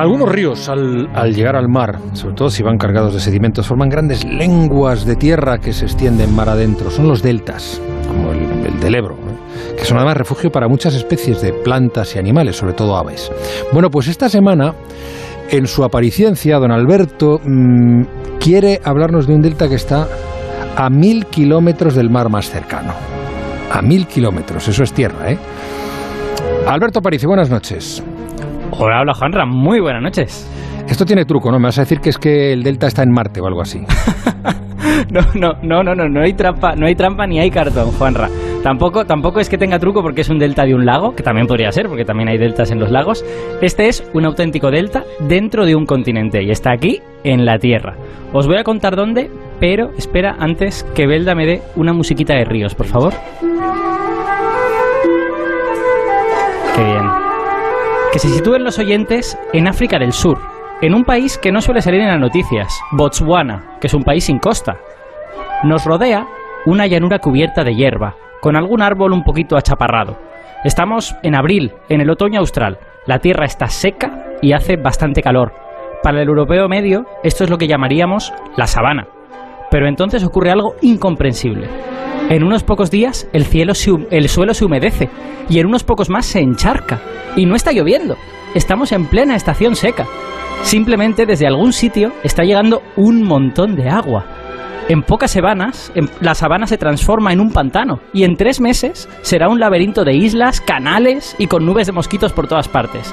Algunos ríos al, llegar al mar, sobre todo si van cargados de sedimentos, forman grandes lenguas de tierra que se extienden mar adentro. Son los deltas, como el, del Ebro, ¿eh? que son además refugio para muchas especies de plantas y animales, sobre todo aves. Bueno, pues esta semana, en su apariencia, don Alberto mm, quiere hablarnos de un delta que está a mil kilómetros del mar más cercano. A mil kilómetros, eso es tierra, ¿eh? Alberto Aparicio, buenas noches. Hola, hola Juanra, muy buenas noches. Esto tiene truco, ¿no? Me vas a decir que es que el delta está en Marte o algo así. no, no, no, no, no, no hay trampa, no hay trampa ni hay cartón, Juanra. Tampoco, tampoco es que tenga truco porque es un delta de un lago, que también podría ser, porque también hay deltas en los lagos. Este es un auténtico delta dentro de un continente y está aquí en la Tierra. Os voy a contar dónde, pero espera antes que Belda me dé una musiquita de ríos, por favor. Qué bien. Que se sitúen los oyentes en África del Sur, en un país que no suele salir en las noticias, Botswana, que es un país sin costa. Nos rodea una llanura cubierta de hierba, con algún árbol un poquito achaparrado. Estamos en abril, en el otoño austral. La tierra está seca y hace bastante calor. Para el europeo medio, esto es lo que llamaríamos la sabana. Pero entonces ocurre algo incomprensible. En unos pocos días el, cielo el suelo se humedece y en unos pocos más se encharca. Y no está lloviendo. Estamos en plena estación seca. Simplemente desde algún sitio está llegando un montón de agua. En pocas semanas, la sabana se transforma en un pantano y en tres meses será un laberinto de islas, canales y con nubes de mosquitos por todas partes.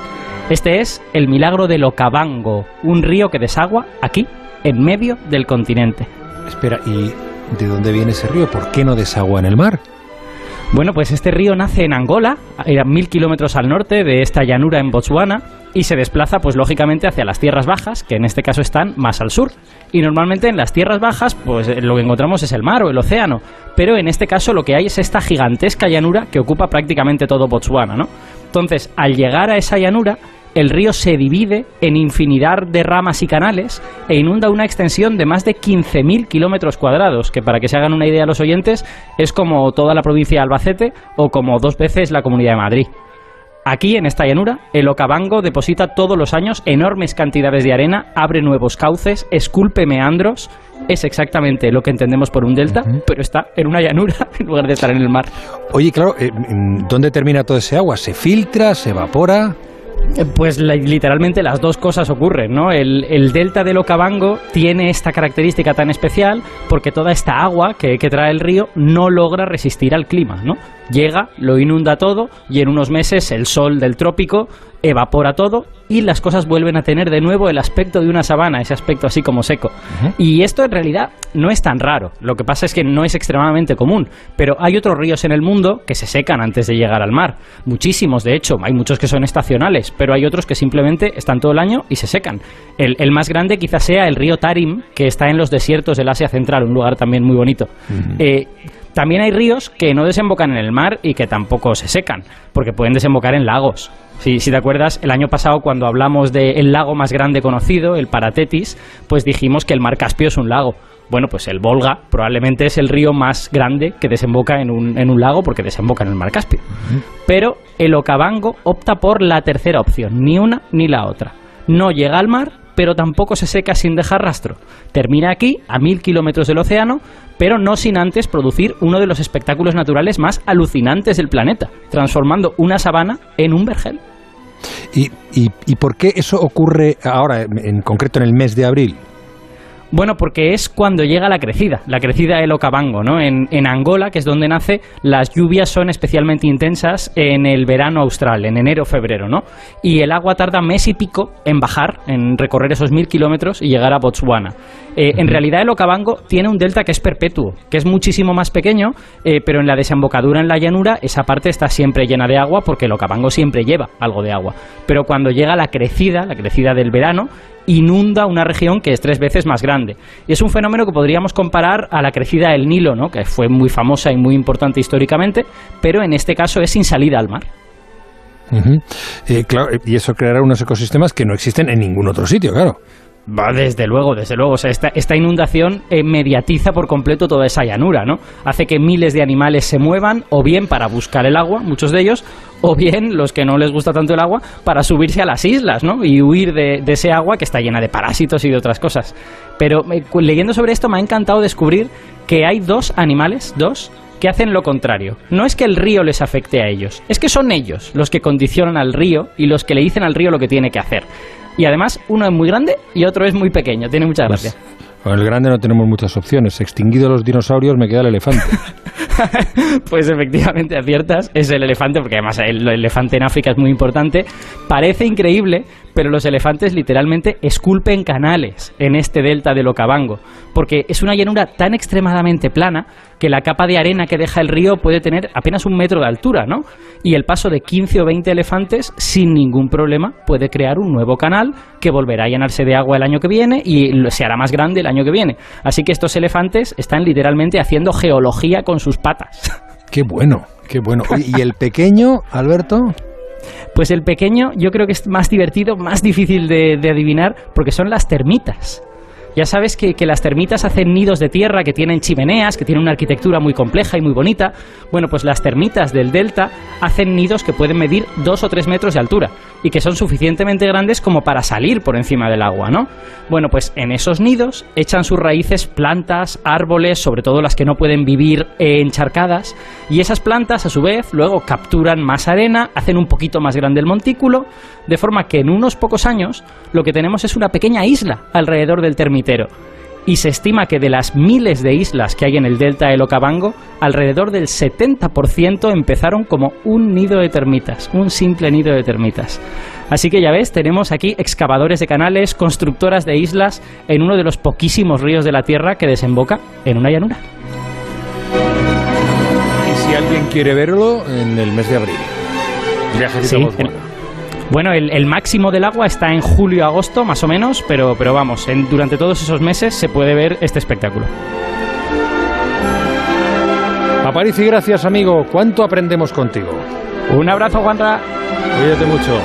Este es el milagro del Okavango, un río que desagua aquí, en medio del continente. Espera, ¿y de dónde viene ese río? ¿Por qué no desagua en el mar? Bueno, pues este río nace en Angola, a mil kilómetros al norte de esta llanura en Botswana, y se desplaza, pues lógicamente, hacia las tierras bajas, que en este caso están más al sur. Y normalmente en las tierras bajas, pues lo que encontramos es el mar o el océano, pero en este caso lo que hay es esta gigantesca llanura que ocupa prácticamente todo Botswana, ¿no? Entonces, al llegar a esa llanura, el río se divide en infinidad de ramas y canales e inunda una extensión de más de 15.000 kilómetros cuadrados, que para que se hagan una idea los oyentes es como toda la provincia de Albacete o como dos veces la Comunidad de Madrid. Aquí, en esta llanura, el Okavango deposita todos los años enormes cantidades de arena, abre nuevos cauces, esculpe meandros. Es exactamente lo que entendemos por un delta, pero está en una llanura en lugar de estar en el mar. Oye, claro, eh, ¿dónde termina todo ese agua? ¿Se filtra? ¿Se evapora? Pues literalmente las dos cosas ocurren, ¿no? El, delta del Okavango tiene esta característica tan especial porque toda esta agua que, que, trae el río no logra resistir al clima, ¿no? Llega, lo inunda todo y en unos meses el sol del trópico evapora todo y las cosas vuelven a tener de nuevo el aspecto de una sabana, ese aspecto así como seco. Y esto en realidad no es tan raro, lo que pasa es que no es extremadamente común, pero hay otros ríos en el mundo que se secan antes de llegar al mar, muchísimos de hecho, hay muchos que son estacionales, pero hay otros que simplemente están todo el año y se secan. El, más grande quizás sea el río Tarim, que está en los desiertos del Asia Central, un lugar también muy bonito. También hay ríos que no desembocan en el mar y que tampoco se secan, porque pueden desembocar en lagos. Si, si te acuerdas, el año pasado cuando hablamos del lago más grande conocido, el Paratetis, pues dijimos que el mar Caspio es un lago. Bueno, pues el Volga probablemente es el río más grande que desemboca en un, en un lago porque desemboca en el mar Caspio. Pero el Okavango opta por la tercera opción, ni una ni la otra. No llega al mar, pero tampoco se seca sin dejar rastro. Termina aquí, a mil kilómetros del océano, pero no sin antes producir uno de los espectáculos naturales más alucinantes del planeta, transformando una sabana en un vergel. ¿Y, y por qué eso ocurre ahora, en concreto en el mes de abril? Bueno, porque es cuando llega la crecida, la crecida del Okavango, ¿no? En, en, Angola, que es donde nace, las lluvias son especialmente intensas en el verano austral, en enero-febrero, ¿no? Y el agua tarda mes y pico en bajar, en recorrer esos mil kilómetros y llegar a Botswana. Eh, en realidad el Okavango tiene un delta que es perpetuo, que es muchísimo más pequeño, eh, pero en la desembocadura en la llanura esa parte está siempre llena de agua porque el Okavango siempre lleva algo de agua. Pero cuando llega la crecida, la crecida del verano, inunda una región que es tres veces más grande. Y es un fenómeno que podríamos comparar a la crecida del Nilo, ¿no? que fue muy famosa y muy importante históricamente, pero en este caso es sin salida al mar. Eh, y eso creará unos ecosistemas que no existen en ningún otro sitio, claro. Va, desde luego, desde luego. esta, esta inundación eh, mediatiza por completo toda esa llanura, ¿no? Hace que miles de animales se muevan, o bien para buscar el agua, muchos de ellos, o bien los que no les gusta tanto el agua para subirse a las islas, ¿no? Y huir de, de ese agua que está llena de parásitos y de otras cosas. Pero eh, leyendo sobre esto me ha encantado descubrir que hay dos animales, dos, que hacen lo contrario. No es que el río les afecte a ellos, es que son ellos los que condicionan al río y los que le dicen al río lo que tiene que hacer. Y además, uno es muy grande y otro es muy pequeño. Tiene mucha gracia. Con el grande no tenemos muchas opciones. Extinguido los dinosaurios, me queda el elefante. Pues efectivamente aciertas, es el elefante, porque además el, el elefante en África es muy importante. Parece increíble, pero los elefantes literalmente esculpen canales en este delta del Okavango, porque es una llanura tan extremadamente plana que la capa de arena que deja el río puede tener apenas un metro de altura, ¿no? Y el paso de 15 o 20 elefantes sin ningún problema puede crear un nuevo canal que volverá a llenarse de agua el año que viene y se hará más grande el año que viene. Así que estos elefantes están literalmente haciendo geología con sus patas. Qué bueno, qué bueno. ¿Y el pequeño, Alberto? Pues el pequeño yo creo que es más divertido, más difícil de, adivinar, porque son las termitas. Ya sabes que, las termitas hacen nidos de tierra que tienen chimeneas, que tienen una arquitectura muy compleja y muy bonita. Bueno, pues las termitas del delta hacen nidos que pueden medir dos o tres metros de altura y que son suficientemente grandes como para salir por encima del agua, ¿no? Bueno, pues en esos nidos echan sus raíces plantas, árboles, sobre todo las que no pueden vivir encharcadas, y esas plantas a su vez luego capturan más arena, hacen un poquito más grande el montículo, de forma que en unos pocos años lo que tenemos es una pequeña isla alrededor del Y se estima que de las miles de islas que hay en el delta del Okavango, alrededor del 70% empezaron como un nido de termitas, un simple nido de termitas. Así que ya ves, tenemos aquí excavadores de canales, constructoras de islas en uno de los poquísimos ríos de la Tierra que desemboca en una llanura. Y si alguien quiere verlo, en el mes de abril. Viajecito Sí, a Botswana. en- Bueno, el, el máximo del agua está en julio-agosto, más o menos, pero, pero vamos, en- durante todos esos meses se puede ver este espectáculo. Aparici, gracias, amigo. ¿Cuánto aprendemos contigo? Un abrazo, Juanra. Cuídate mucho.